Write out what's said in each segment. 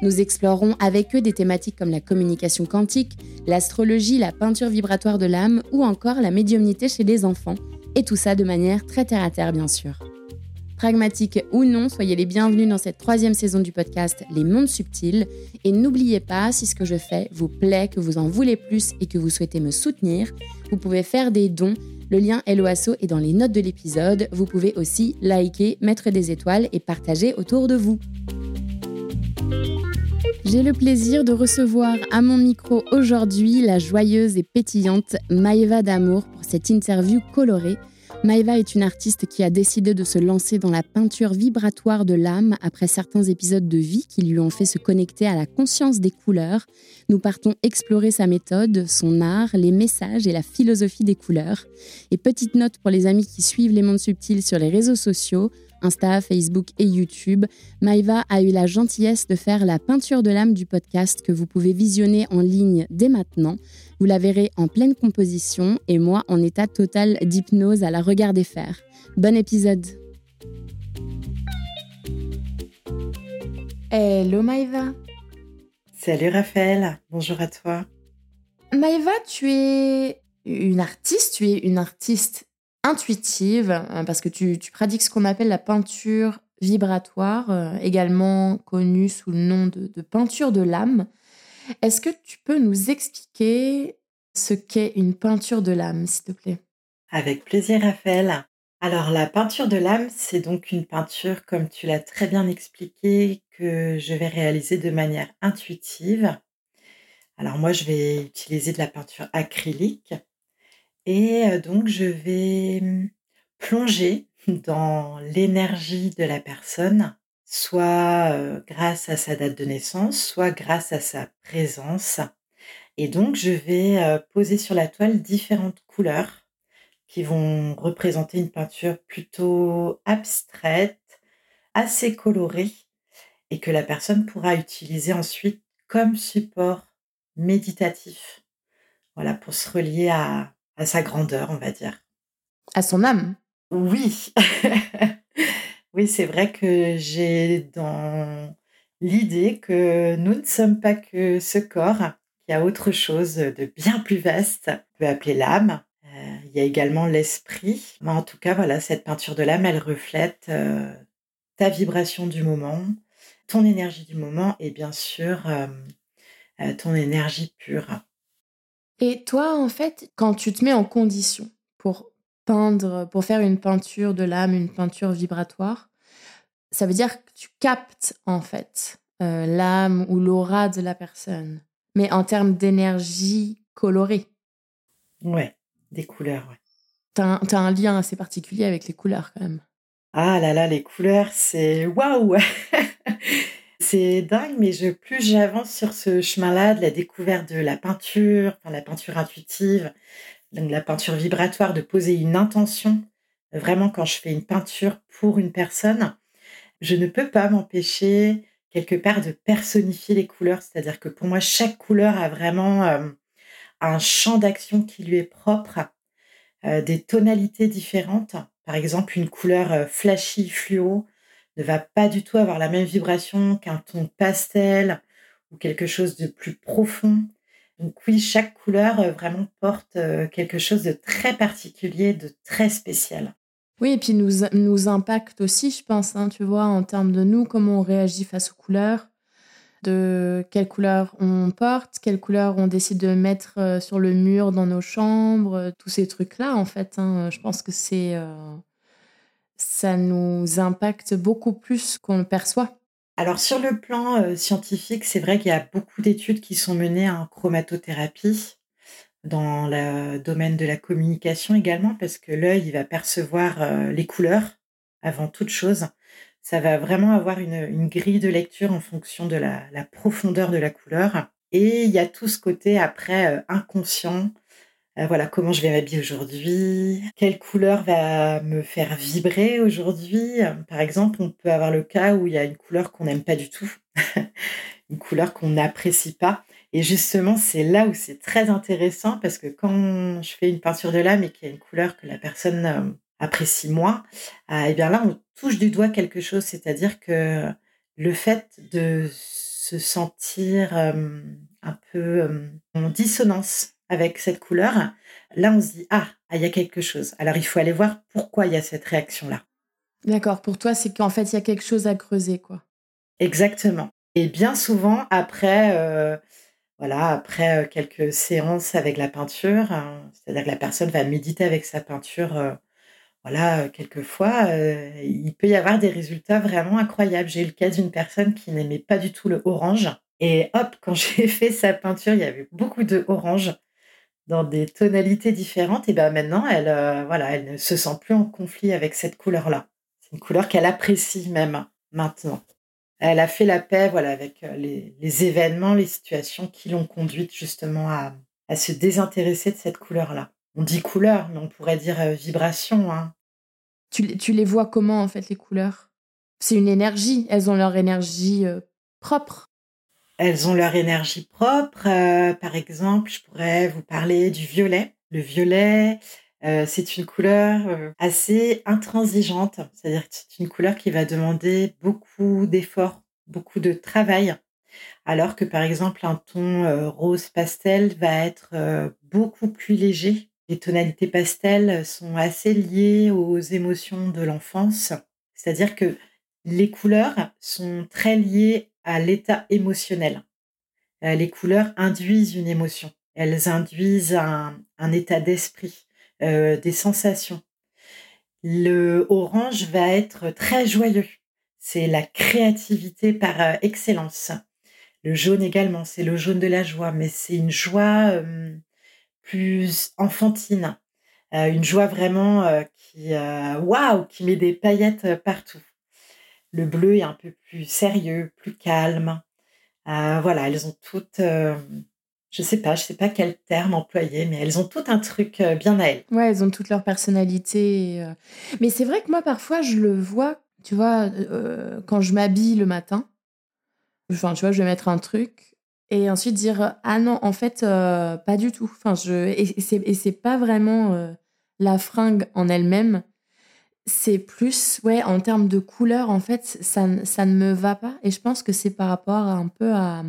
Nous explorerons avec eux des thématiques comme la communication quantique, l'astrologie, la peinture vibratoire de l'âme ou encore la médiumnité chez les enfants, et tout ça de manière très terre-à-terre bien sûr. Pragmatique ou non, soyez les bienvenus dans cette troisième saison du podcast Les Mondes Subtils. Et n'oubliez pas, si ce que je fais vous plaît, que vous en voulez plus et que vous souhaitez me soutenir, vous pouvez faire des dons. Le lien LOASO est dans les notes de l'épisode. Vous pouvez aussi liker, mettre des étoiles et partager autour de vous. J'ai le plaisir de recevoir à mon micro aujourd'hui la joyeuse et pétillante Maëva Damour pour cette interview colorée Maeva est une artiste qui a décidé de se lancer dans la peinture vibratoire de l'âme après certains épisodes de vie qui lui ont fait se connecter à la conscience des couleurs. Nous partons explorer sa méthode, son art, les messages et la philosophie des couleurs. Et petite note pour les amis qui suivent les mondes subtils sur les réseaux sociaux, Insta, Facebook et YouTube, Maïva a eu la gentillesse de faire la peinture de l'âme du podcast que vous pouvez visionner en ligne dès maintenant. Vous la verrez en pleine composition et moi en état total d'hypnose à la regarder faire. Bon épisode Hello Maïva Salut Raphaël, bonjour à toi. Maïva, tu es une artiste, tu es une artiste intuitive, euh, parce que tu, pratiques ce qu'on appelle la peinture vibratoire, euh, également connue sous le nom de, de peinture de l'âme. Est-ce que tu peux nous expliquer ce qu'est une peinture de l'âme, s'il te plaît? Avec plaisir, Raphaël. Alors, la peinture de l'âme, c'est donc une peinture, comme tu l'as très bien expliqué, que je vais réaliser de manière intuitive. Alors, moi, je vais utiliser de la peinture acrylique et donc je vais plonger dans l'énergie de la personne, soit grâce à sa date de naissance, soit grâce à sa présence. Et donc je vais poser sur la toile différentes couleurs qui vont représenter une peinture plutôt abstraite, assez colorée, et que la personne pourra utiliser ensuite comme support méditatif. Voilà, pour se relier à, à sa grandeur, on va dire. À son âme Oui. oui, c'est vrai que j'ai dans l'idée que nous ne sommes pas que ce corps, qu'il y a autre chose de bien plus vaste, on peut appeler l'âme. Euh, il y a également l'esprit. Mais en tout cas, voilà, cette peinture de l'âme, elle reflète euh, ta vibration du moment, ton énergie du moment et bien sûr euh, ton énergie pure. Et toi, en fait, quand tu te mets en condition pour peindre, pour faire une peinture de l'âme, une peinture vibratoire, ça veut dire que tu captes, en fait, euh, l'âme ou l'aura de la personne, mais en termes d'énergie colorée. Ouais, des couleurs, ouais. T'as as un lien assez particulier avec les couleurs, quand même. Ah là là, les couleurs, c'est waouh C'est dingue, mais plus j'avance sur ce chemin-là de la découverte de la peinture, enfin, la peinture intuitive, donc la peinture vibratoire, de poser une intention. Vraiment, quand je fais une peinture pour une personne, je ne peux pas m'empêcher quelque part de personnifier les couleurs. C'est-à-dire que pour moi, chaque couleur a vraiment euh, un champ d'action qui lui est propre, euh, des tonalités différentes. Par exemple, une couleur euh, flashy, fluo, ne va pas du tout avoir la même vibration qu'un ton pastel ou quelque chose de plus profond. Donc oui, chaque couleur euh, vraiment porte euh, quelque chose de très particulier, de très spécial. Oui, et puis nous, nous impacte aussi, je pense, hein, tu vois, en termes de nous, comment on réagit face aux couleurs. de quelle couleur on porte, quelle couleur on décide de mettre euh, sur le mur dans nos chambres, tous ces trucs-là, en fait. Hein. Je pense que c'est. Ça nous impacte beaucoup plus qu'on le perçoit. Alors, sur le plan scientifique, c'est vrai qu'il y a beaucoup d'études qui sont menées en chromatothérapie dans le domaine de la communication également, parce que l'œil, il va percevoir les couleurs avant toute chose ça va vraiment avoir une, grille de lecture en fonction de la, profondeur de la couleur. Et il y a tout ce côté après euh, inconscient. Euh, voilà, comment je vais m'habiller aujourd'hui, quelle couleur va me faire vibrer aujourd'hui. Par exemple, on peut avoir le cas où il y a une couleur qu'on n'aime pas du tout, une couleur qu'on n'apprécie pas. Et justement, c'est là où c'est très intéressant parce que quand je fais une peinture de l'âme et qu'il y a une couleur que la personne euh, apprécie moins, et eh bien là, on touche du doigt quelque chose, c'est-à-dire que le fait de se sentir un peu en dissonance avec cette couleur, là, on se dit ah, ah, il y a quelque chose. Alors, il faut aller voir pourquoi il y a cette réaction-là. D'accord. Pour toi, c'est qu'en fait, il y a quelque chose à creuser, quoi. Exactement. Et bien souvent, après, voilà, après quelques séances avec la peinture, hein, c'est-à-dire que la personne va méditer avec sa peinture voilà, quelquefois, euh, il peut y avoir des résultats vraiment incroyables. J'ai eu le cas d'une personne qui n'aimait pas du tout le orange et hop, quand j'ai fait sa peinture, il y avait beaucoup de orange dans des tonalités différentes et ben maintenant elle, euh, voilà, elle ne se sent plus en conflit avec cette couleur-là. C'est une couleur qu'elle apprécie même maintenant. Elle a fait la paix, voilà, avec, euh, les événements, les situations qui l'ont conduite justement à à se désintéresser de cette couleur-là. On dit couleur, mais on pourrait dire, vibration, hein. Tu, les vois comment, en fait, les couleurs? C'est une énergie. Elles ont leur énergie euh, propre. Elles ont leur énergie propre. Euh, par exemple, je pourrais vous parler du violet. Le violet, euh, c'est une couleur assez intransigeante. C'est-à-dire que c'est une couleur qui va demander beaucoup d'efforts, beaucoup de travail. Alors que, par exemple, un ton rose pastel va être beaucoup plus léger les tonalités pastel sont assez liées aux émotions de l'enfance. C'est-à-dire que les couleurs sont très liées l'état émotionnel. Euh, les couleurs induisent une émotion. Elles induisent un, état d'esprit, euh, des sensations. Le orange va être très joyeux. C'est la créativité par euh, excellence. Le jaune également, c'est le jaune de la joie, mais c'est une joie plus enfantine, une joie vraiment qui, waouh, qui met des paillettes partout. Le bleu est un peu plus sérieux, plus calme. voilà, elles ont toutes, je sais pas, je sais pas quel terme employer, mais elles ont tout un truc bien à elles. Ouais, elles ont toute leur personnalité. Mais c'est vrai que moi, parfois, je le vois, tu vois, quand je m'habille le matin. Enfin, tu vois, je vais mettre un truc et ensuite dire ah non en fait euh, pas du tout enfin je et et c'est pas vraiment euh, la fringue en elle-même c'est plus ouais en termes de couleur en fait ça ça ne me va pas. Et je pense que c'est par rapport un peu à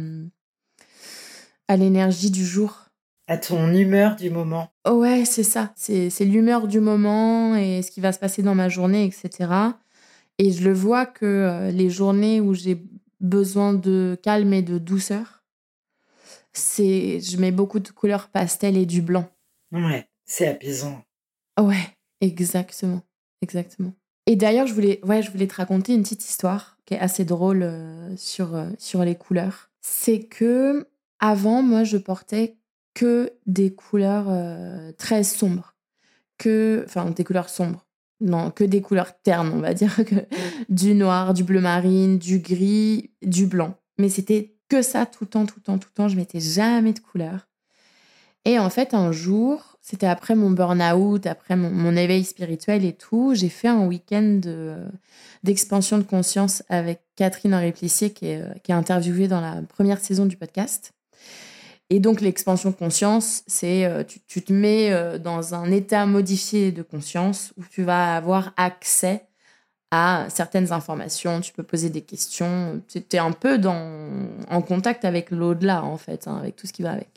à l'énergie du jour. À ton humeur du moment. Ouais c'est ça. C'est c'est l'humeur du moment et ce qui va se passer dans ma journée etc et je le vois que euh, les journées où j'ai besoin de calme et de douceur c'est je mets beaucoup de couleurs pastel et du blanc. Ouais, c'est apaisant. Ouais, exactement, exactement. Et d'ailleurs, je voulais, ouais, je voulais te raconter une petite histoire qui est assez drôle euh, sur euh, sur les couleurs. C'est que avant, moi, je portais que des couleurs euh, très sombres, que, enfin, des couleurs sombres. Non, que des couleurs ternes, on va dire, que du noir, du bleu marine, du gris, du blanc. Mais c'était que ça tout le temps, tout le temps, tout le temps. Je mettais jamais de couleur. Et en fait, un jour, c'était après mon burn-out, après mon, éveil spirituel et tout, j'ai fait un week-end d'expansion de, conscience avec Catherine Henri Plissier, qui est, interviewée dans la première saison du podcast. Et donc, l'expansion de conscience, c'est euh, tu, te mets euh, dans un état modifié de conscience où tu vas avoir accès à certaines informations, tu peux poser des questions. Tu es un peu en contact avec l'au-delà, en fait, hein, avec tout ce qui va avec.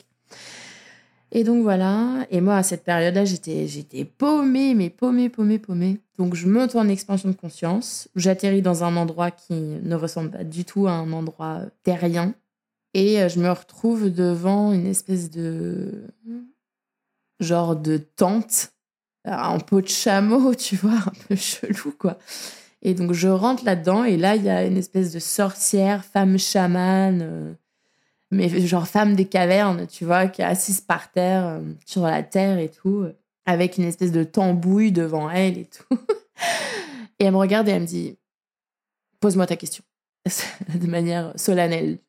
Et donc voilà, et moi à cette période-là, j'étais, j'étais paumée, mais paumée, paumée, paumée. Donc je monte en expansion de conscience, j'atterris dans un endroit qui ne ressemble pas du tout à un endroit terrien. Et je me retrouve devant une espèce de genre de tente en peau de chameau, tu vois, un peu chelou, quoi. Et donc, je rentre là-dedans, et là, il y a une espèce de sorcière, femme chamane, euh, mais genre femme des cavernes, tu vois, qui est assise par terre, euh, sur la terre et tout, avec une espèce de tambouille devant elle et tout. et elle me regarde et elle me dit Pose-moi ta question, de manière solennelle.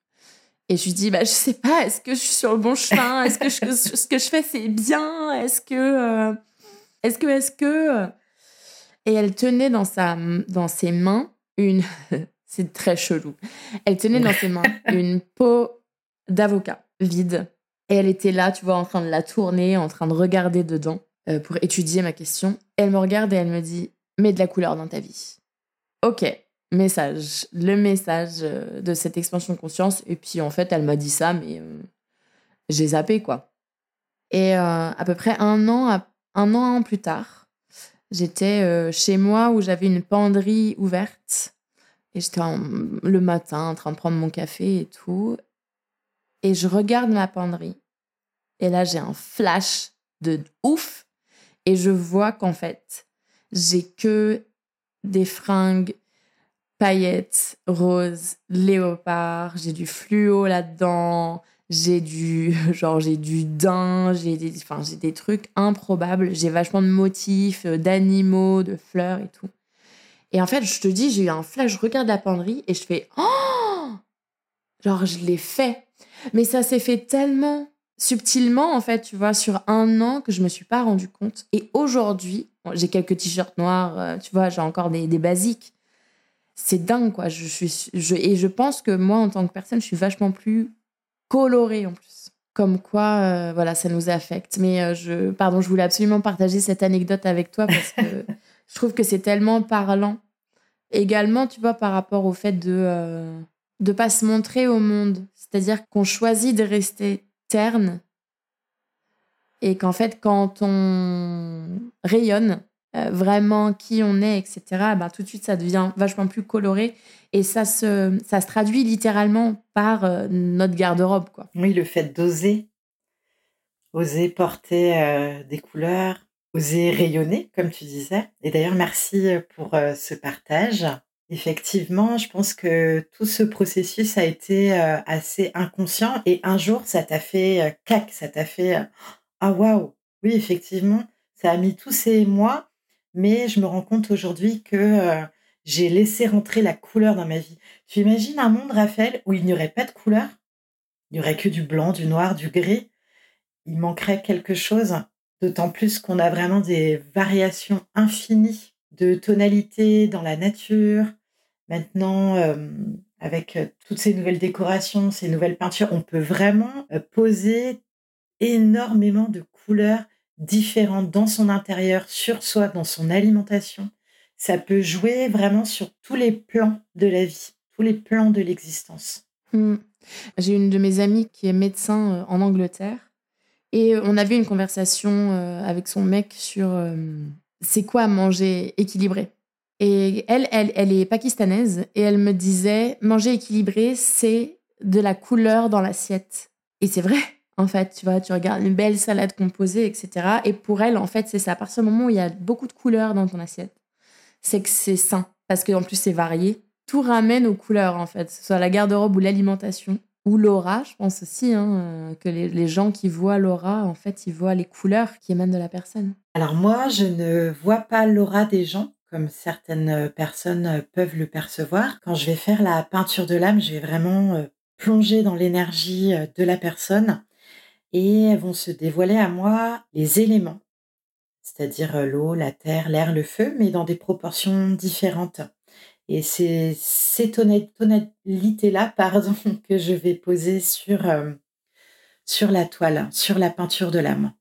Et je lui dis, bah, je sais pas, est-ce que je suis sur le bon chemin? Est-ce que ce que je fais, c'est bien? Est-ce que. Euh, est-ce que, est-ce que. Et elle tenait dans, sa, dans ses mains une. c'est très chelou. Elle tenait dans ses mains une peau d'avocat vide. Et elle était là, tu vois, en train de la tourner, en train de regarder dedans euh, pour étudier ma question. Elle me regarde et elle me dit Mets de la couleur dans ta vie. Ok, message. Le message euh, de cette expansion de conscience. Et puis, en fait, elle m'a dit ça, mais euh, j'ai zappé, quoi. Et à peu près un an, un an plus tard, j'étais chez moi où j'avais une penderie ouverte. Et j'étais le matin en train de prendre mon café et tout. Et je regarde ma penderie. Et là, j'ai un flash de ouf. Et je vois qu'en fait, j'ai que des fringues paillettes, roses, léopard. J'ai du fluo là-dedans j'ai du genre j'ai du daim, j'ai des enfin j'ai des trucs improbables, j'ai vachement de motifs, euh, d'animaux, de fleurs et tout. Et en fait, je te dis, j'ai eu un flash, je regarde la penderie et je fais oh genre je l'ai fait. Mais ça s'est fait tellement subtilement en fait, tu vois, sur un an que je me suis pas rendu compte. Et aujourd'hui, j'ai quelques t-shirts noirs, euh, tu vois, j'ai encore des, des basiques. C'est dingue quoi. Je suis je, et je pense que moi en tant que personne, je suis vachement plus coloré en plus. Comme quoi, euh, voilà, ça nous affecte. Mais euh, je, pardon, je voulais absolument partager cette anecdote avec toi parce que je trouve que c'est tellement parlant. Également, tu vois, par rapport au fait de ne euh, de pas se montrer au monde. C'est-à-dire qu'on choisit de rester terne et qu'en fait, quand on rayonne, euh, vraiment qui on est, etc., ben, tout de suite, ça devient vachement plus coloré. Et ça se, ça se traduit littéralement par euh, notre garde-robe. Quoi. Oui, le fait d'oser. Oser porter euh, des couleurs, oser rayonner, comme tu disais. Et d'ailleurs, merci pour ce partage. Effectivement, je pense que tout ce processus a été assez inconscient et un jour, ça t'a fait cac, ça t'a fait ah waouh, oui, effectivement, ça a mis tous ces mois mais je me rends compte aujourd'hui que j'ai laissé rentrer la couleur dans ma vie. Tu imagines un monde, Raphaël, où il n'y aurait pas de couleur? Il n'y aurait que du blanc, du noir, du gris. Il manquerait quelque chose, d'autant plus qu'on a vraiment des variations infinies de tonalités dans la nature. Maintenant, euh, avec euh, toutes ces nouvelles décorations, ces nouvelles peintures, on peut vraiment poser énormément de couleurs différentes dans son intérieur, sur soi, dans son alimentation. Ça peut jouer vraiment sur tous les plans de la vie, tous les plans de l'existence. Hmm. J'ai une de mes amies qui est médecin euh, en Angleterre et on avait une conversation euh, avec son mec sur euh, c'est quoi manger équilibré? Et elle, elle, elle est pakistanaise et elle me disait manger équilibré, c'est de la couleur dans l'assiette. Et c'est vrai, en fait, tu vois, tu regardes une belle salade composée, etc. Et pour elle, en fait, c'est ça. À partir du moment où il y a beaucoup de couleurs dans ton assiette, c'est que c'est sain. Parce qu'en plus, c'est varié. Tout ramène aux couleurs, en fait. Que ce soit la garde-robe ou l'alimentation. Ou l'aura, je pense aussi, hein, euh, que les, gens qui voient l'aura, en fait, ils voient les couleurs qui émanent de la personne. Alors moi, je ne vois pas l'aura des gens comme certaines personnes peuvent le percevoir. Quand je vais faire la peinture de l'âme, je vais vraiment euh, plonger dans l'énergie euh, de la personne et vont se dévoiler à moi les éléments, c'est-à-dire euh, l'eau, la terre, l'air, le feu, mais dans des proportions différentes. Et c'est ces tonalités-là, pardon, que je vais poser sur, euh, sur la toile, sur la peinture de l'âme.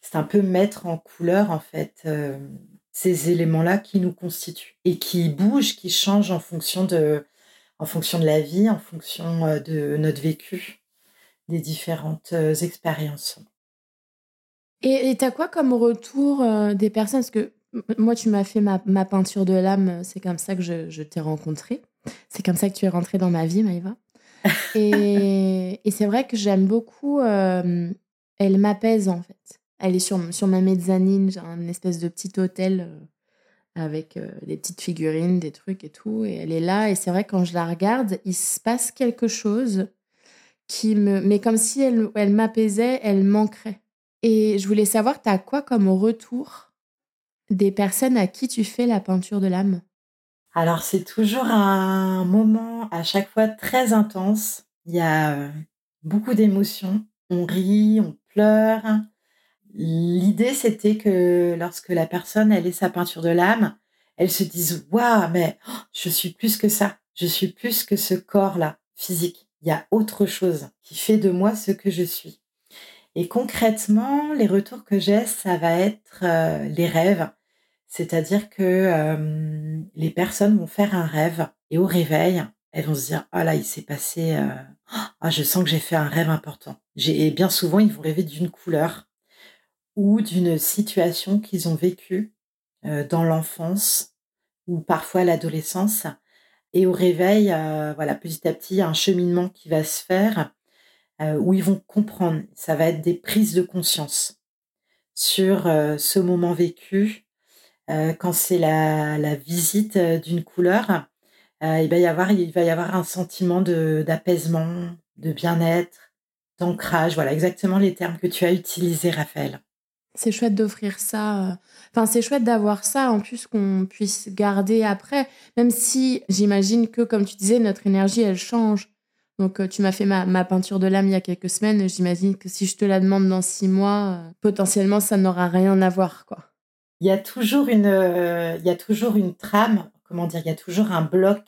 C'est un peu mettre en couleur, en fait, euh, ces éléments-là qui nous constituent et qui bougent, qui changent en fonction de, en fonction de la vie, en fonction de notre vécu des différentes euh, expériences. Et tu as quoi comme retour euh, des personnes? Moi, tu m'as fait ma, peinture de l'âme, c'est comme ça que je, t'ai rencontré. C'est comme ça que tu es rentrée dans ma vie, Maïva. et, c'est vrai que j'aime beaucoup. elle m'apaise en fait. Elle est sur, sur ma mezzanine, j'ai un espèce de petit hôtel avec des petites figurines, des trucs et tout. Et elle est là. Et c'est vrai, quand je la regarde, il se passe quelque chose qui me. Mais comme si elle, elle m'apaisait, elle manquerait. Et je voulais savoir, tu as quoi comme retour des personnes à qui tu fais la peinture de l'âme Alors, c'est toujours un moment à chaque fois très intense. Il y a beaucoup d'émotions. On rit, on pleure. L'idée, c'était que lorsque la personne, elle est sa peinture de l'âme, elle se dise Waouh, mais je suis plus que ça. Je suis plus que ce corps-là, physique. Il y a autre chose qui fait de moi ce que je suis. Et concrètement, les retours que j'ai, ça va être euh, les rêves. C'est-à-dire que euh, les personnes vont faire un rêve et au réveil, elles vont se dire ah là il s'est passé euh, ah je sens que j'ai fait un rêve important. et bien souvent ils vont rêver d'une couleur ou d'une situation qu'ils ont vécue dans l'enfance ou parfois l'adolescence. Et au réveil, voilà, petit à petit, un cheminement qui va se faire où ils vont comprendre. Ça va être des prises de conscience sur ce moment vécu. Quand c'est la, la, visite d'une couleur, il, va y avoir, il va y avoir un sentiment d'apaisement, de bien-être, d'ancrage. Voilà, exactement les termes que tu as utilisés, Raphaël. C'est chouette d'offrir ça. Euh, enfin, c'est chouette d'avoir ça en plus qu'on puisse garder après, même si j'imagine que, comme tu disais, notre énergie, elle change. Donc, euh, tu m'as fait ma, peinture de l'âme il y a quelques semaines. J'imagine que si je te la demande dans six mois, euh, potentiellement, ça n'aura rien à voir, quoi. Il y a toujours une, il y a toujours une trame, comment dire, il y a toujours un bloc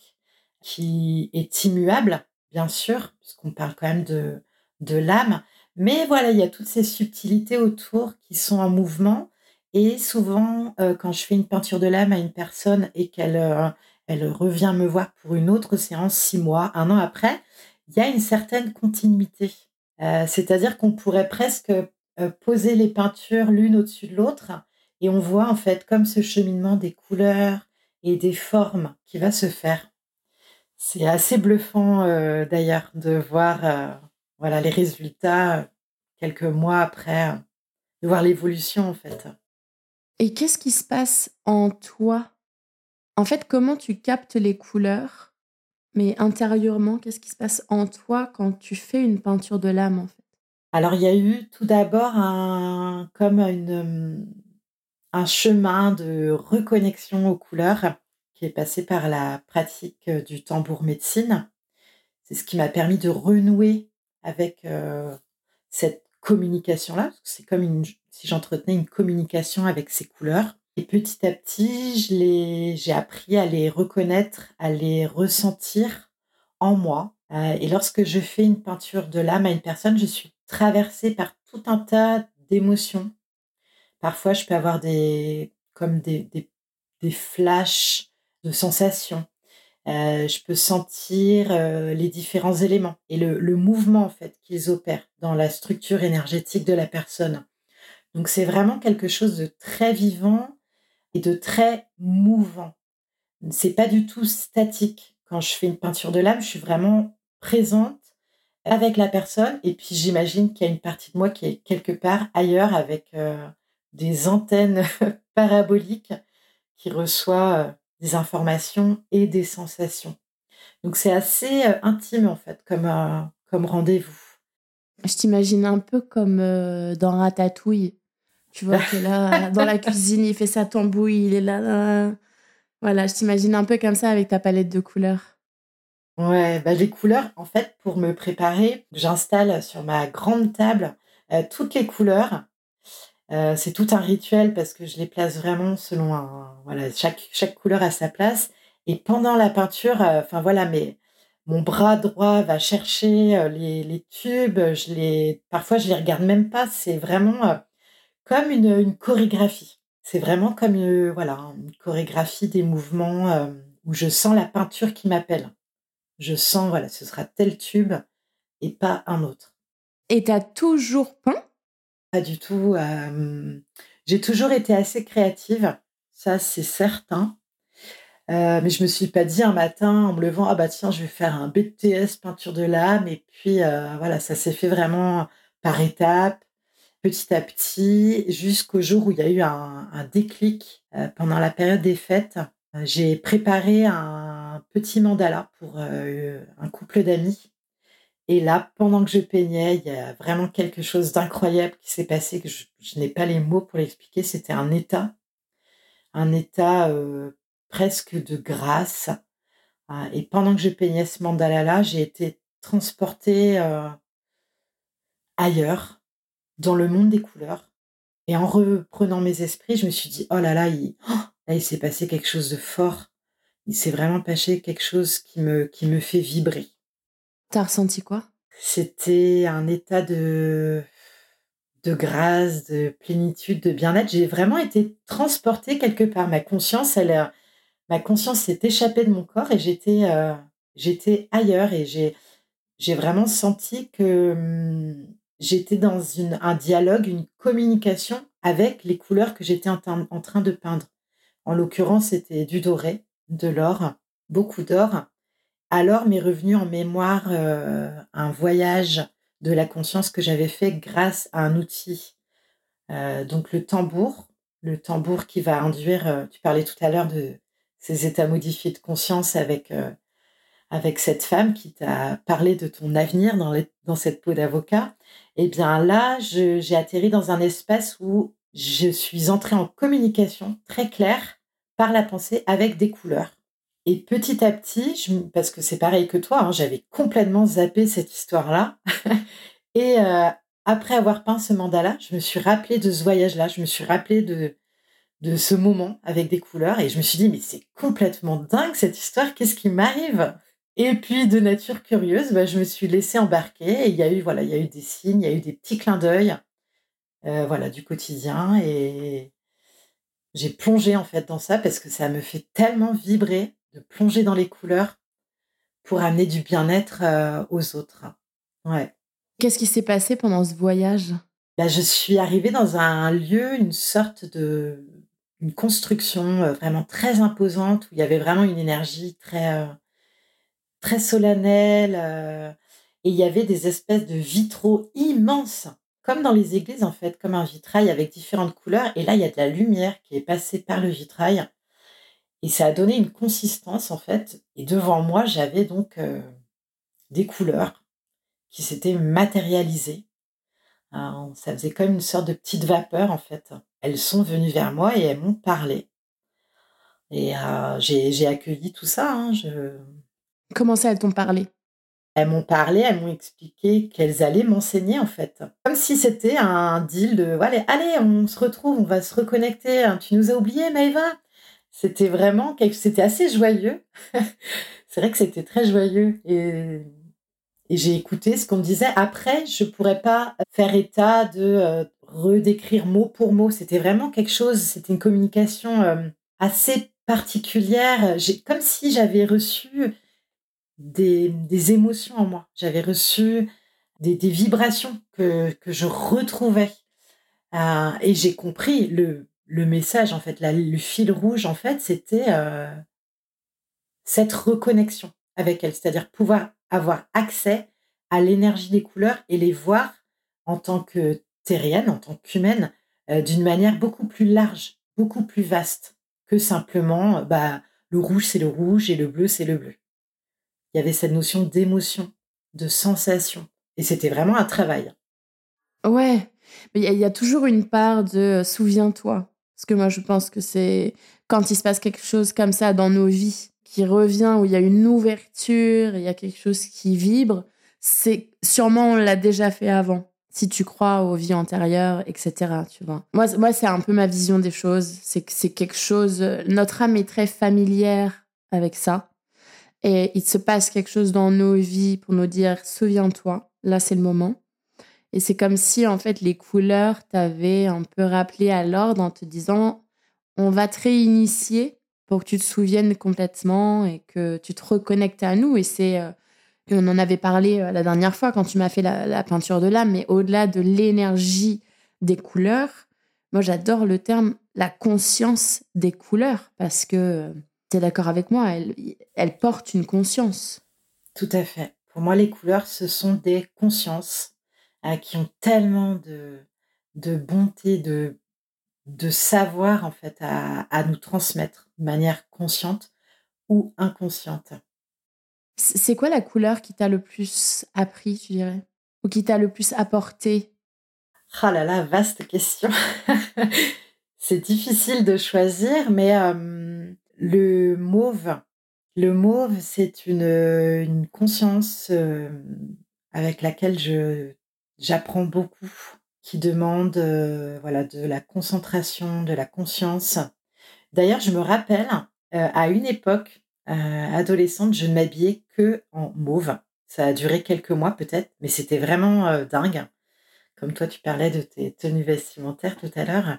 qui est immuable, bien sûr, puisqu'on parle quand même de, de l'âme. Mais voilà, il y a toutes ces subtilités autour qui sont en mouvement. Et souvent, euh, quand je fais une peinture de l'âme à une personne et qu'elle euh, elle revient me voir pour une autre séance six mois, un an après, il y a une certaine continuité. Euh, c'est-à-dire qu'on pourrait presque poser les peintures l'une au-dessus de l'autre et on voit en fait comme ce cheminement des couleurs et des formes qui va se faire. C'est assez bluffant d'ailleurs de voir voilà les résultats euh, quelques mois après, euh, de voir l'évolution en fait. Et qu'est-ce qui se passe en toi? En fait, comment tu captes les couleurs? Mais intérieurement, qu'est-ce qui se passe en toi quand tu fais une peinture de l'âme en fait? Alors, il y a eu tout d'abord un comme une, un chemin de reconnexion aux couleurs qui est passé par la pratique euh, du tambour médecine. C'est ce qui m'a permis de renouer avec cette communication-là. C'est comme si j'entretenais une communication avec ces couleurs. Et petit à petit, j'ai appris à les reconnaître, à les ressentir en moi. et lorsque je fais une peinture de l'âme à une personne, je suis traversée par tout un tas d'émotions. Parfois, je peux avoir des, comme des, des, flashs de sensations. Euh, je peux sentir euh, les différents éléments et le, le mouvement en fait qu'ils opèrent dans la structure énergétique de la personne. Donc c'est vraiment quelque chose de très vivant et de très mouvant. C'est pas du tout statique. Quand je fais une peinture de l'âme, je suis vraiment présente avec la personne et puis j'imagine qu'il y a une partie de moi qui est quelque part ailleurs avec euh, des antennes paraboliques qui reçoit des informations et des sensations. Donc c'est assez euh, intime en fait comme, euh, comme rendez-vous. Je t'imagine un peu comme euh, dans Ratatouille. Tu vois que là, dans la cuisine, il fait sa tambouille, il est là. Voilà, je t'imagine un peu comme ça avec ta palette de couleurs. Ouais, bah les couleurs, en fait, pour me préparer, j'installe sur ma grande table toutes les couleurs euh, c'est tout un rituel parce que je les place vraiment selon un, voilà, chaque, couleur a sa place. Et pendant la peinture, euh, enfin voilà, mais mon bras droit va chercher euh, les, tubes, je les, parfois je les regarde même pas. C'est vraiment comme une, chorégraphie. C'est vraiment comme une, voilà, une chorégraphie des mouvements où je sens la peinture qui m'appelle. Je sens, voilà, ce sera tel tube et pas un autre. Et tu as toujours peint pas du tout. j'ai toujours été assez créative, ça c'est certain. Mais je me suis pas dit un matin en me levant, ah bah tiens, je vais faire un BTS peinture de l'âme. Et puis voilà, ça s'est fait vraiment par étapes, petit à petit, jusqu'au jour où il y a eu un, déclic pendant la période des fêtes. J'ai préparé un petit mandala pour un couple d'amis. Et là, pendant que je peignais, il y a vraiment quelque chose d'incroyable qui s'est passé que je, n'ai pas les mots pour l'expliquer. C'était un état, un état presque de grâce. Euh, et pendant que je peignais ce mandala-là, j'ai été transportée euh, ailleurs, dans le monde des couleurs. Et en reprenant mes esprits, je me suis dit, oh là là, il, oh, il s'est passé quelque chose de fort. Il s'est vraiment passé quelque chose qui me fait vibrer. T'as ressenti quoi? C'était un état de, de grâce, de plénitude, de bien-être. J'ai vraiment été transportée quelque part. Ma conscience, elle, ma conscience s'est échappée de mon corps et j'étais euh, j'étais ailleurs et j'ai j'ai vraiment senti que hum, j'étais dans une, un dialogue, une communication avec les couleurs que j'étais en, train de peindre. En l'occurrence, c'était du doré, de l'or, beaucoup d'or. Alors m'est revenu en mémoire euh, un voyage de la conscience que j'avais fait grâce à un outil. Euh, donc le tambour, le tambour qui va induire, tu parlais tout à l'heure de, ces états modifiés de conscience avec, euh, avec cette femme qui t'a parlé de ton avenir dans, dans cette peau d'avocat, eh bien là, j'ai atterri dans un espace où je suis entrée en communication très claire par la pensée avec des couleurs. Et petit à petit, parce que c'est pareil que toi, hein, j'avais complètement zappé cette histoire-là. et euh, après avoir peint ce mandala, je me suis rappelée de ce voyage-là, je me suis rappelée de, de ce moment avec des couleurs et je me suis dit mais c'est complètement dingue cette histoire, qu'est-ce qui m'arrive? Et puis de nature curieuse, bah, je me suis laissée embarquer et il y a eu voilà, il y a eu des signes, il y a eu des petits clins d'œil, euh, voilà du quotidien et j'ai plongé en fait dans ça parce que ça me fait tellement vibrer de plonger dans les couleurs pour amener du bien-être euh, aux autres. Ouais. Qu'est-ce qui s'est passé pendant ce voyage? Bah, je suis arrivée dans un lieu, une sorte de une construction euh, vraiment très imposante où il y avait vraiment une énergie très euh, très solennelle et il y avait des espèces de vitraux immenses comme dans les églises en fait comme un vitrail avec différentes couleurs et là il y a de la lumière qui est passée par le vitrail et ça a donné une consistance en fait et devant moi j'avais donc des couleurs qui s'étaient matérialisées ça faisait comme une sorte de petite vapeur en fait elles sont venues vers moi et elles m'ont parlé. Et euh, j'ai accueilli tout ça. Hein, je... Comment ça, elles t'ont parlé? Elles m'ont parlé, elles m'ont expliqué qu'elles allaient m'enseigner en fait. Comme si c'était un deal de allez, allez, on se retrouve, on va se reconnecter. Hein. Tu nous as oubliés, Maëva? C'était vraiment c'était assez joyeux. C'est vrai que c'était très joyeux. Et et j'ai écouté ce qu'on me disait. Après, je pourrais pas faire état de euh, redécrire mot pour mot. C'était vraiment quelque chose, c'était une communication euh, assez particulière. Comme si j'avais reçu des, des, émotions en moi. J'avais reçu des, des vibrations que, que, je retrouvais. Euh, et j'ai compris le, le message, en fait, le fil rouge, en fait, c'était cette reconnexion avec elle, c'est-à-dire pouvoir avoir accès à l'énergie des couleurs et les voir en tant que terrienne, en tant qu'humaine, euh, d'une manière beaucoup plus large, beaucoup plus vaste que simplement euh, bah, le rouge c'est le rouge et le bleu c'est le bleu. Il y avait cette notion d'émotion, de sensation. Et c'était vraiment un travail. Ouais, mais il y, a toujours une part de euh, souviens-toi. Parce que moi, je pense que c'est quand il se passe quelque chose comme ça dans nos vies, qui revient, où il y a une ouverture, il y a quelque chose qui vibre, c'est sûrement on l'a déjà fait avant. Si tu crois aux vies antérieures, etc. Tu vois. Moi, moi, c'est un peu ma vision des choses. C'est que c'est quelque chose. Notre âme est très familière avec ça, et il se passe quelque chose dans nos vies pour nous dire souviens-toi. Là, c'est le moment. Et c'est comme si en fait les couleurs t'avaient un peu rappelé à l'ordre en te disant on va te réinitier pour que tu te souviennes complètement et que tu te reconnectes à nous. Et c'est, euh, on en avait parlé euh, la dernière fois quand tu m'as fait la, peinture de l'âme, mais au-delà de l'énergie des couleurs, moi j'adore le terme la conscience des couleurs parce que tu es d'accord avec moi, elles, elles portent une conscience. Tout à fait. Pour moi, les couleurs, ce sont des consciences euh, qui ont tellement de, de bonté, de, de savoir en fait à, à nous transmettre de manière consciente ou inconsciente. C'est quoi la couleur qui t'a le plus appris, tu dirais? Ou qui t'a le plus apporté? Ah là là, vaste question. c'est difficile de choisir, mais euh, le mauve, le mauve, c'est une, une conscience euh, avec laquelle je j'apprends beaucoup, qui demande euh, voilà de la concentration, de la conscience. D'ailleurs, je me rappelle à une époque adolescente, je ne m'habillais que en mauve. Ça a duré quelques mois peut-être, mais c'était vraiment dingue. Comme toi, tu parlais de tes tenues vestimentaires tout à l'heure.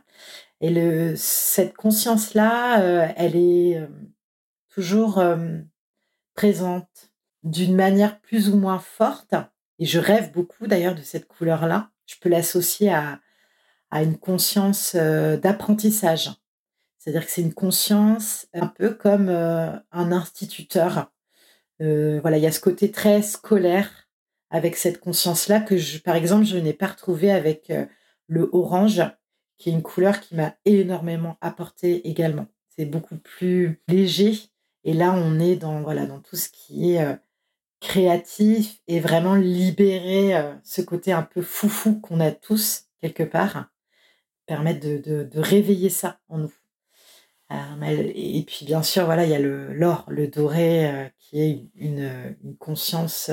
Et le, cette conscience-là, euh, elle est euh, toujours euh, présente d'une manière plus ou moins forte. Et je rêve beaucoup d'ailleurs de cette couleur-là. Je peux l'associer à, une conscience d'apprentissage. C'est-à-dire que c'est une conscience un peu comme un instituteur. voilà, il y a ce côté très scolaire avec cette conscience-là que, par exemple, je n'ai pas retrouvé avec le orange qui est une couleur qui m'a énormément apporté également. C'est beaucoup plus léger. Et là, on est dans, voilà, dans tout ce qui est euh, créatif et vraiment libérer euh, ce côté un peu foufou qu'on a tous quelque part, permettre de, réveiller ça en nous. Euh, et puis bien sûr, voilà, il y a le l'or, le doré, qui est une, une conscience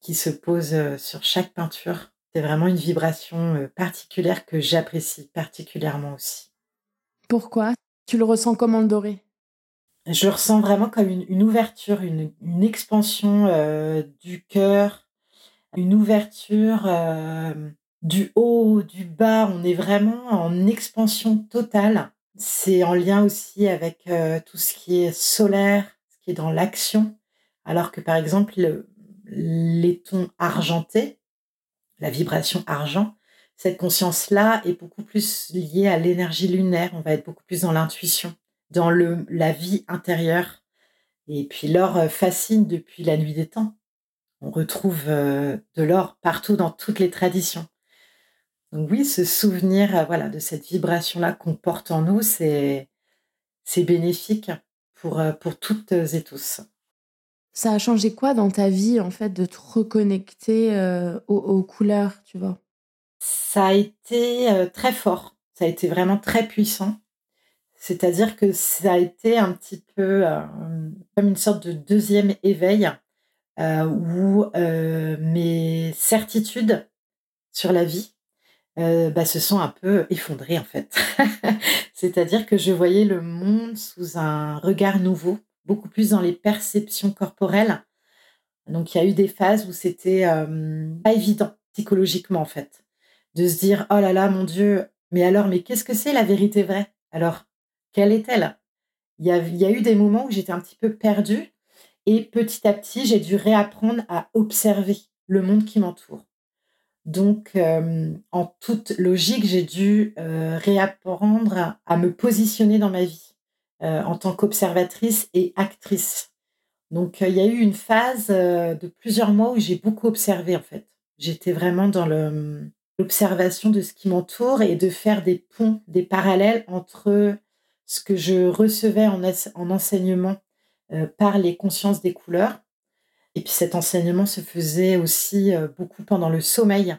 qui se pose sur chaque peinture c'est vraiment une vibration particulière que j'apprécie particulièrement aussi. Pourquoi? Tu le ressens comment le doré? Je ressens vraiment comme une, ouverture, une, expansion du cœur, une ouverture du haut, du bas. On est vraiment en expansion totale. C'est en lien aussi avec tout ce qui est solaire, ce qui est dans l'action. Alors que par exemple, les tons argentés, la vibration argent, cette conscience-là est beaucoup plus liée à l'énergie lunaire. On va être beaucoup plus dans l'intuition, dans le, la vie intérieure. Et puis l'or euh, fascine depuis la nuit des temps. On retrouve euh, de l'or partout dans toutes les traditions. Donc oui, ce souvenir euh, voilà, de cette vibration-là qu'on porte en nous, c'est, bénéfique pour, pour toutes et tous. Ça a changé quoi dans ta vie, en fait, de te reconnecter euh, aux, couleurs, tu vois? Ça a été euh, très fort. Ça a été vraiment très puissant. C'est-à-dire que ça a été un petit peu euh, comme une sorte de deuxième éveil où mes certitudes sur la vie bah, se sont un peu effondrées en fait. C'est-à-dire que je voyais le monde sous un regard nouveau beaucoup plus dans les perceptions corporelles. Donc, il y a eu des phases où c'était euh, pas évident psychologiquement, en fait, de se dire Oh là là, mon Dieu, mais alors, mais qu'est-ce que c'est la vérité vraie? Alors, quelle est-elle? Il y, a, il y a eu des moments où j'étais un petit peu perdue et petit à petit, j'ai dû réapprendre à observer le monde qui m'entoure. Donc, en toute logique, j'ai dû réapprendre à me positionner dans ma vie en tant qu'observatrice et actrice. Donc, il y a eu une phase de plusieurs mois où j'ai beaucoup observé, en fait. J'étais vraiment dans l'observation de ce qui m'entoure et de faire des ponts, des parallèles entre ce que je recevais en, en enseignement par les consciences des couleurs. Et puis cet enseignement se faisait aussi beaucoup pendant le sommeil.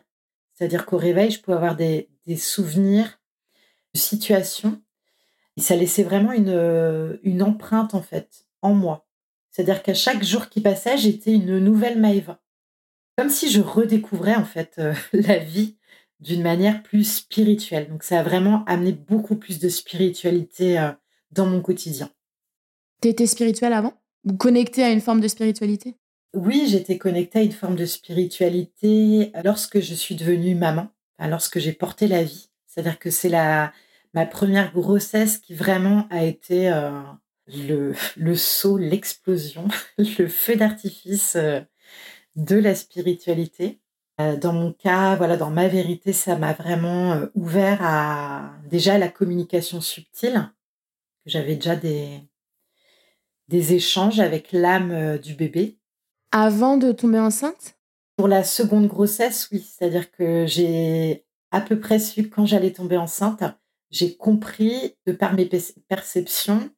C'est-à-dire qu'au réveil, je pouvais avoir des, des souvenirs de situations ça laissait vraiment une, euh, une empreinte, en fait, en moi. C'est-à-dire qu'à chaque jour qui passait, j'étais une nouvelle Maëva. Comme si je redécouvrais, en fait, euh, la vie d'une manière plus spirituelle. Donc, ça a vraiment amené beaucoup plus de spiritualité euh, dans mon quotidien. T'étais spirituelle avant? Ou connectée à une forme de spiritualité? Oui, j'étais connectée à une forme de spiritualité lorsque je suis devenue maman, lorsque j'ai porté la vie. C'est-à-dire que c'est la, ma première grossesse qui vraiment a été euh, le, le saut, l'explosion, le feu d'artifice euh, de la spiritualité. Euh, dans mon cas, voilà, dans ma vérité, ça m'a vraiment ouvert à déjà la communication subtile. J'avais déjà des, des échanges avec l'âme du bébé. Avant de tomber enceinte? Pour la seconde grossesse, oui. C'est-à-dire que j'ai à peu près su quand j'allais tomber enceinte. J'ai compris, de par mes perceptions,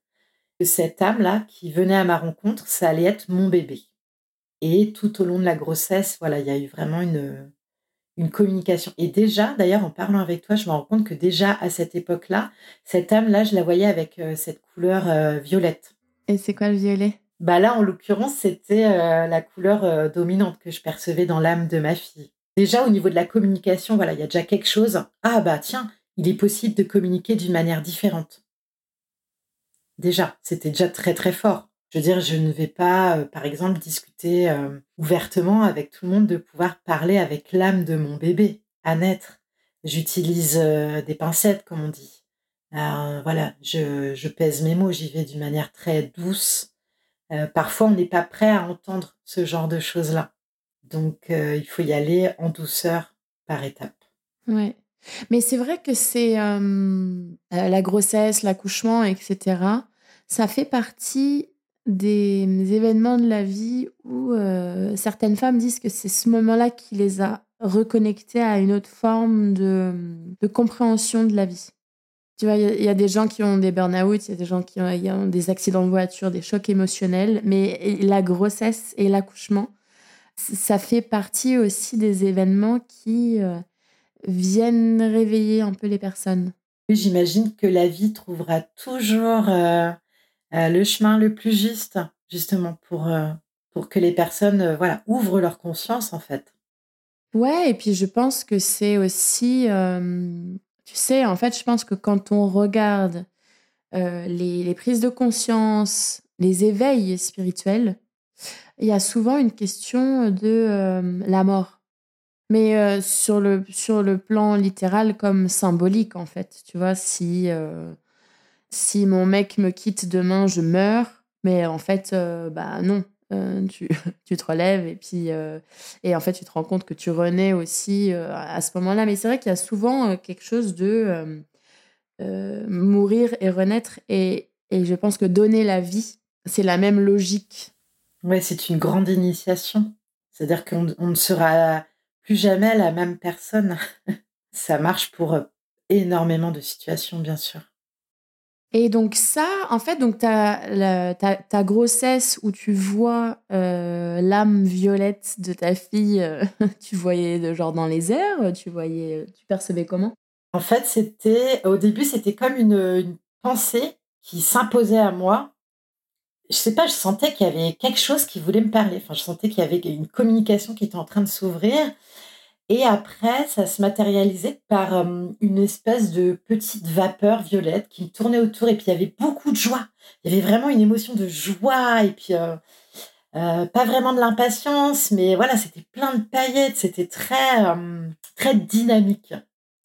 que cette âme-là qui venait à ma rencontre, ça allait être mon bébé. Et tout au long de la grossesse, voilà, il y a eu vraiment une, une communication. Et déjà, d'ailleurs, en parlant avec toi, je me rends compte que déjà à cette époque-là, cette âme-là, je la voyais avec euh, cette couleur euh, violette. Et c'est quoi le violet? Bah là, en l'occurrence, c'était euh, la couleur dominante que je percevais dans l'âme de ma fille. Déjà, au niveau de la communication, voilà, il y a déjà quelque chose. Ah bah tiens, il est possible de communiquer d'une manière différente. Déjà, c'était déjà très très fort. Je veux dire, je ne vais pas, euh, par exemple, discuter euh, ouvertement avec tout le monde de pouvoir parler avec l'âme de mon bébé à naître. J'utilise euh, des pincettes, comme on dit. voilà, je, pèse mes mots, j'y vais d'une manière très douce. parfois, on n'est pas prêt à entendre ce genre de choses-là. Donc, il faut y aller en douceur par étapes. Ouais. Mais c'est vrai que c'est la grossesse, l'accouchement, etc. Ça fait partie des événements de la vie où euh, certaines femmes disent que c'est ce moment-là qui les a reconnectées à une autre forme de, compréhension de la vie. Tu vois, il y, a des gens qui ont des burn-out, il y a des gens qui ont, des accidents de voiture, des chocs émotionnels, mais la grossesse et l'accouchement, ça fait partie aussi des événements qui euh, viennent réveiller un peu les personnes. Oui, j'imagine que la vie trouvera toujours euh, euh, le chemin le plus juste, justement, pour, euh, pour que les personnes euh, voilà, ouvrent leur conscience, en fait. Ouais, et puis je pense que c'est aussi, tu sais, en fait, je pense que quand on regarde les, prises de conscience, les éveils spirituels, il y a souvent une question de la mort. Mais sur, le, sur le plan littéral comme symbolique, en fait. Tu vois, si si mon mec me quitte demain, je meurs. Mais en fait, euh, bah non. Euh, tu, tu, te relèves et puis euh, et en fait tu te rends compte que tu renais aussi à ce moment-là. Mais c'est vrai qu'il y a souvent quelque chose de mourir et renaître. Et, et, je pense que donner la vie c'est la même logique. Ouais c'est une grande initiation. C'est-à-dire qu'on ne sera plus jamais la même personne. Ça marche pour énormément de situations bien sûr et donc ça, en fait, donc ta, grossesse où tu vois euh, l'âme violette de ta fille, euh, tu voyais de genre dans les airs, tu voyais, tu percevais comment? En fait, c'était au début, c'était comme une, pensée qui s'imposait à moi. Je sais pas, je sentais qu'il y avait quelque chose qui voulait me parler. Enfin, je sentais qu'il y avait une communication qui était en train de s'ouvrir. Et après, ça se matérialisait par une espèce de petite vapeur violette qui me tournait autour. Et puis, il y avait beaucoup de joie. Il y avait vraiment une émotion de joie. Et puis, pas vraiment de l'impatience, mais voilà, c'était plein de paillettes. C'était très, très dynamique.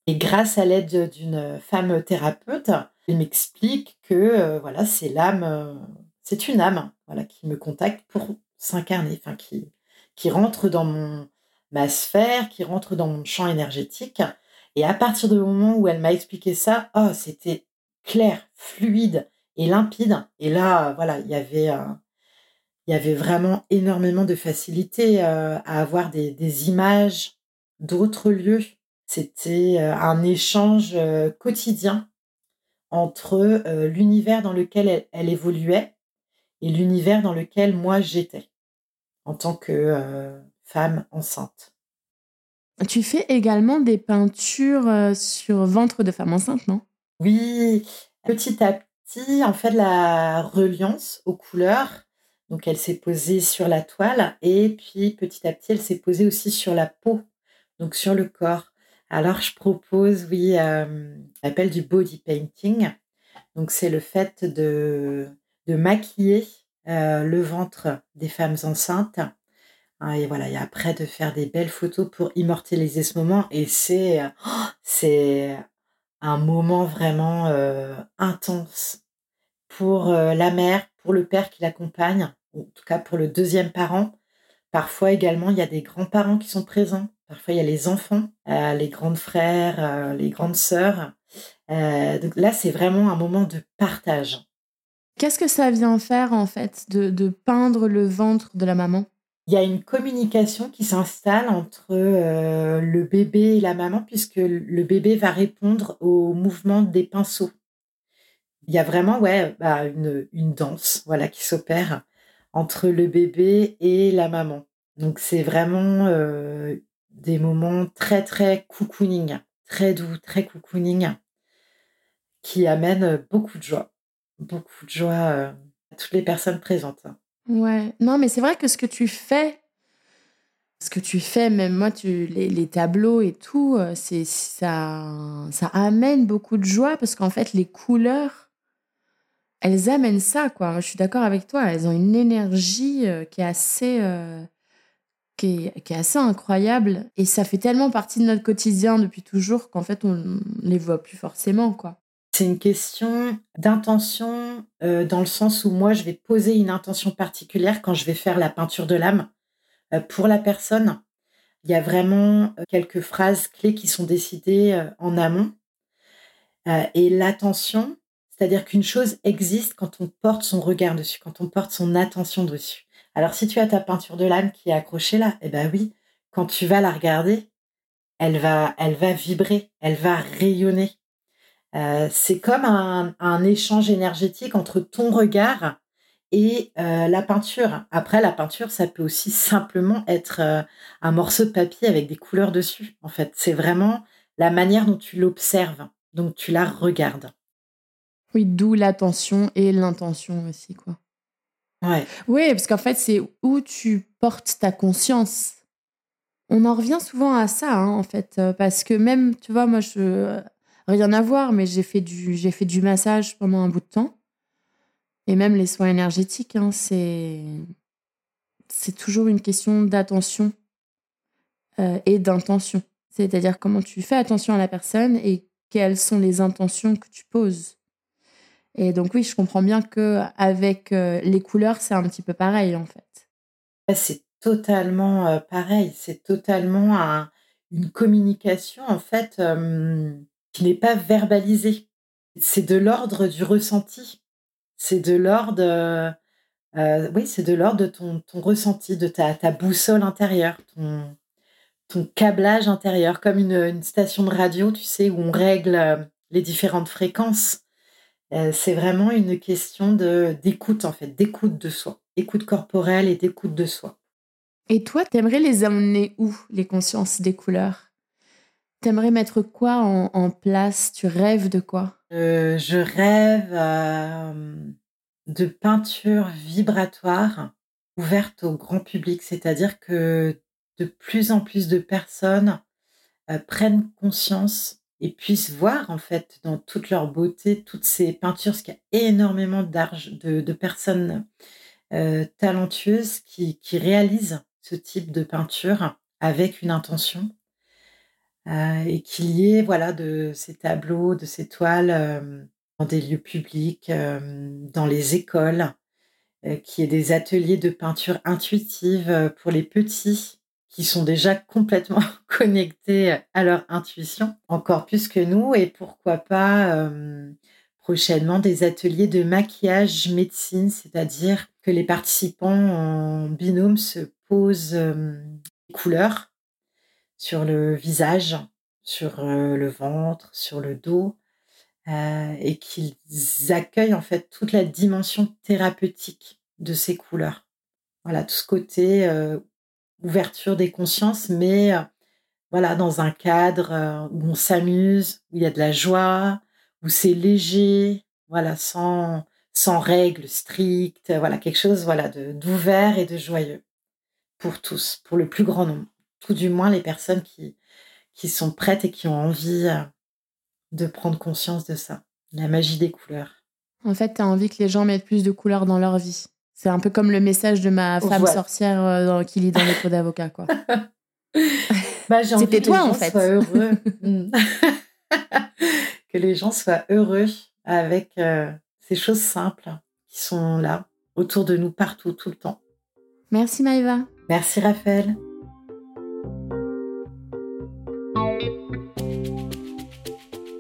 Et grâce à l'aide d'une femme thérapeute, elle m'explique que voilà, c'est l'âme, c'est une âme voilà, qui me contacte pour s'incarner, enfin, qui, qui rentre dans mon ma sphère, qui rentre dans mon champ énergétique. Et à partir du moment où elle m'a expliqué ça, oh, c'était clair, fluide et limpide. Et là, voilà, il y avait, euh, vraiment énormément de facilité euh, à avoir des, images d'autres lieux. C'était euh, un échange quotidien entre l'univers dans lequel elle évoluait et l'univers dans lequel moi j'étais en tant que femme enceinte. Tu fais également des peintures euh, sur ventre de femme enceinte, non? Oui, petit à petit, en fait, la reliance aux couleurs. Donc, elle s'est posée sur la toile et puis petit à petit, elle s'est posée aussi sur la peau, donc sur le corps. Alors, je propose, oui, euh, l'appel du body painting. Donc, c'est le fait de, de maquiller euh, le ventre des femmes enceintes et voilà, et après de faire des belles photos pour immortaliser ce moment. Et c'est c'est un moment vraiment euh, intense pour euh, la mère, pour le père qui l'accompagne, en tout cas pour le deuxième parent. Parfois également, il y a des grands-parents qui sont présents. Parfois, il y a les enfants, euh, les grands frères, les grandes sœurs. donc là, c'est vraiment un moment de partage. Qu'est-ce que ça vient faire en fait de, peindre le ventre de la maman? Il y a une communication qui s'installe entre euh, le bébé et la maman puisque le bébé va répondre au mouvement des pinceaux. Il y a vraiment ouais, bah, une, danse voilà, qui s'opère entre le bébé et la maman. Donc c'est vraiment euh, des moments très très cocooning, très doux, très cocooning, qui amènent beaucoup de joie beaucoup de joie euh, à toutes les personnes présentes. Ouais, non, mais c'est vrai que ce que tu fais, ce que tu fais, même moi, tu, les, tableaux et tout, euh, c'est ça, ça amène beaucoup de joie parce qu'en fait, les couleurs, elles amènent ça, quoi. je suis d'accord avec toi, elles ont une énergie euh, qui est assez. qui est, qui est, assez incroyable et ça fait tellement partie de notre quotidien depuis toujours qu'en fait on les voit plus forcément quoi. C'est une question d'intention euh, dans le sens où moi, je vais poser une intention particulière quand je vais faire la peinture de l'âme euh, pour la personne. Il y a vraiment euh, quelques phrases clés qui sont décidées en amont. et l'attention, c'est-à-dire qu'une chose existe quand on porte son regard dessus, quand on porte son attention dessus. Alors si tu as ta peinture de l'âme qui est accrochée là, eh ben oui, quand tu vas la regarder, elle va, elle va vibrer, elle va rayonner. Euh, c'est comme un, échange énergétique entre ton regard et euh, la peinture. Après, la peinture, ça peut aussi simplement être euh, un morceau de papier avec des couleurs dessus. En fait, c'est vraiment la manière dont tu l'observes, donc tu la regardes. Oui, d'où l'attention et l'intention aussi, quoi. Ouais. Oui, parce qu'en fait, c'est où tu portes ta conscience. On en revient souvent à ça, hein, en fait, parce que même, tu vois, moi, je, rien à voir, mais j'ai fait du, j'ai fait du massage pendant un bout de temps. Et même les soins énergétiques, hein, c'est, c'est toujours une question d'attention euh, et d'intention. C'est-à-dire comment tu fais attention à la personne et quelles sont les intentions que tu poses. Et donc oui, je comprends bien que avec euh, les couleurs, c'est un petit peu pareil en fait. C'est totalement euh, pareil. C'est totalement une communication en fait qui n'est pas verbalisé. C'est de l'ordre du ressenti. C'est de l'ordre, euh, euh, oui, c'est de l'ordre de ton, ton, ressenti, de ta, boussole intérieure, ton, ton câblage intérieur, comme une, station de radio, tu sais, où on règle euh, les différentes fréquences. c'est vraiment une question d'écoute en fait, d'écoute de soi, écoute corporelle et d'écoute de soi. Et toi, t'aimerais les amener où les consciences des couleurs? T'aimerais mettre quoi en, place? Tu rêves de quoi? Euh, Je rêve euh, de peinture vibratoire ouverte au grand public, c'est-à-dire que de plus en plus de personnes euh, prennent conscience et puissent voir en fait dans toute leur beauté toutes ces peintures, parce qu'il y a énormément de, de, personnes talentueuses qui, qui réalisent ce type de peinture avec une intention et qu'il y ait voilà de ces tableaux, de ces toiles euh, dans des lieux publics, euh, dans les écoles, qu'il y ait des ateliers de peinture intuitive pour les petits qui sont déjà complètement connectés à leur intuition, encore plus que nous, et pourquoi pas prochainement des ateliers de maquillage médecine, c'est-à-dire que les participants en binôme se posent des couleurs sur le visage, sur le ventre, sur le dos, et qu'ils accueillent en fait toute la dimension thérapeutique de ces couleurs. Voilà, tout ce côté ouverture des consciences, mais voilà, dans un cadre où on s'amuse, où il y a de la joie, où c'est léger, voilà, sans, sans règles strictes, voilà, quelque chose voilà, d'ouvert et de joyeux pour tous, pour le plus grand nombre tout du moins les personnes qui, qui sont prêtes et qui ont envie euh, de prendre conscience de ça, la magie des couleurs. En fait, tu as envie que les gens mettent plus de couleurs dans leur vie. C'est un peu comme le message de ma femme sorcière euh, qui lit dans les cours d'avocat, quoi. bah, C'était toi, en fait. heureux. Mm. que les gens soient heureux avec euh, ces choses simples qui sont là, autour de nous, partout, tout le temps. Merci Maïva. Merci Raphaël.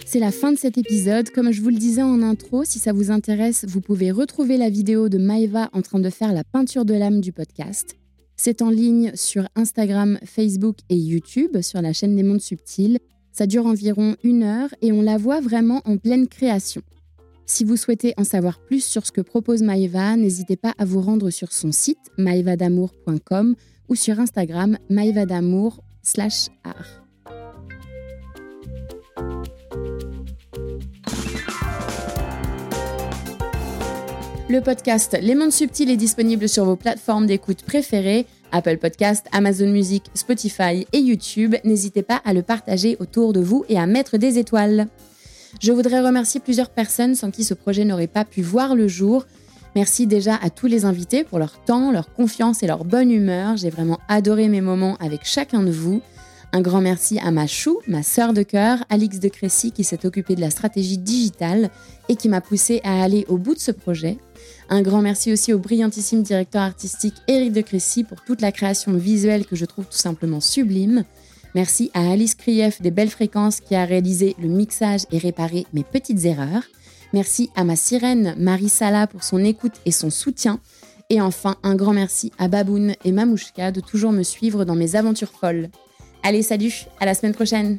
C'est la fin de cet épisode. Comme je vous le disais en intro, si ça vous intéresse, vous pouvez retrouver la vidéo de Maeva en train de faire la peinture de l'âme du podcast. C'est en ligne sur Instagram, Facebook et YouTube sur la chaîne des mondes subtils. Ça dure environ une heure et on la voit vraiment en pleine création. Si vous souhaitez en savoir plus sur ce que propose Maeva, n'hésitez pas à vous rendre sur son site maevadamour.com ou sur Instagram maevadamour art. Le podcast Les Mondes Subtils est disponible sur vos plateformes d'écoute préférées, Apple Podcast, Amazon Music, Spotify et YouTube. N'hésitez pas à le partager autour de vous et à mettre des étoiles. Je voudrais remercier plusieurs personnes sans qui ce projet n'aurait pas pu voir le jour. Merci déjà à tous les invités pour leur temps, leur confiance et leur bonne humeur. J'ai vraiment adoré mes moments avec chacun de vous. Un grand merci à ma chou, ma sœur de cœur, Alix de Crécy, qui s'est occupée de la stratégie digitale et qui m'a poussé à aller au bout de ce projet. Un grand merci aussi au brillantissime directeur artistique Éric de Crécy pour toute la création visuelle que je trouve tout simplement sublime. Merci à Alice Krief des Belles Fréquences qui a réalisé le mixage et réparé mes petites erreurs. Merci à ma sirène Marie Sala pour son écoute et son soutien. Et enfin, un grand merci à Baboun et Mamouchka de toujours me suivre dans mes aventures folles. Allez, salut, à la semaine prochaine!